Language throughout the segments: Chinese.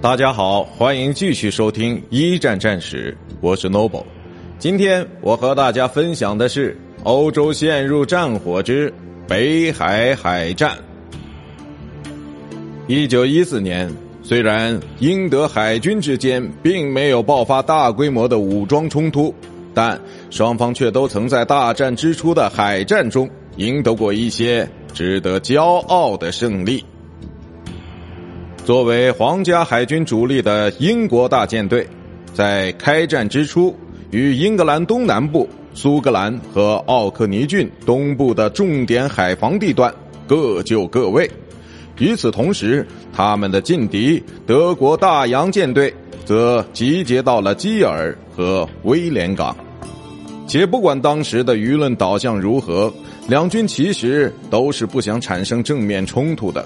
大家好，欢迎继续收听一战战史，我是 Noble。今天我和大家分享的是欧洲陷入战火之北海海战。一九一四年，虽然英德海军之间并没有爆发大规模的武装冲突，但双方却都曾在大战之初的海战中赢得过一些值得骄傲的胜利。作为皇家海军主力的英国大舰队，在开战之初，与英格兰东南部、苏格兰和奥克尼郡东部的重点海防地段各就各位。与此同时，他们的劲敌德国大洋舰队则集结到了基尔和威廉港。且不管当时的舆论导向如何，两军其实都是不想产生正面冲突的。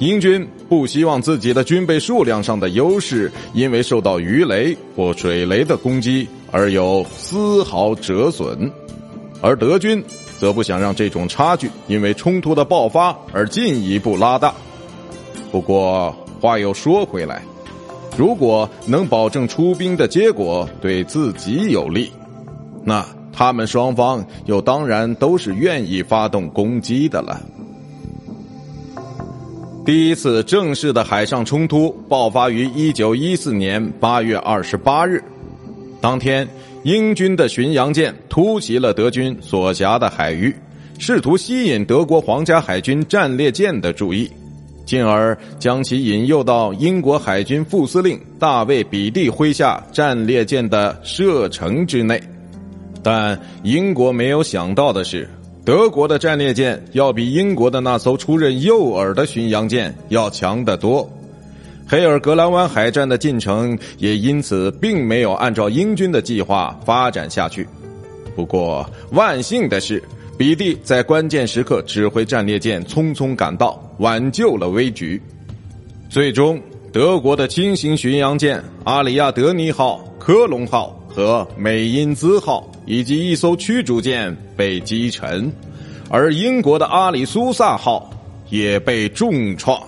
英军不希望自己的军备数量上的优势因为受到鱼雷或水雷的攻击而有丝毫折损，而德军则不想让这种差距因为冲突的爆发而进一步拉大。不过话又说回来，如果能保证出兵的结果对自己有利，那他们双方又当然都是愿意发动攻击的了。第一次正式的海上冲突爆发于一九一四年八月二十八日，当天，英军的巡洋舰突袭了德军所辖的海域，试图吸引德国皇家海军战列舰的注意，进而将其引诱到英国海军副司令大卫·比蒂麾下战列舰的射程之内。但英国没有想到的是。德国的战列舰要比英国的那艘出任诱饵的巡洋舰要强得多，黑尔格兰湾海战的进程也因此并没有按照英军的计划发展下去。不过万幸的是，比蒂在关键时刻指挥战列舰匆匆赶到，挽救了危局。最终，德国的轻型巡洋舰阿里亚德尼号、科隆号和美因兹号。以及一艘驱逐舰被击沉，而英国的阿里苏萨号也被重创。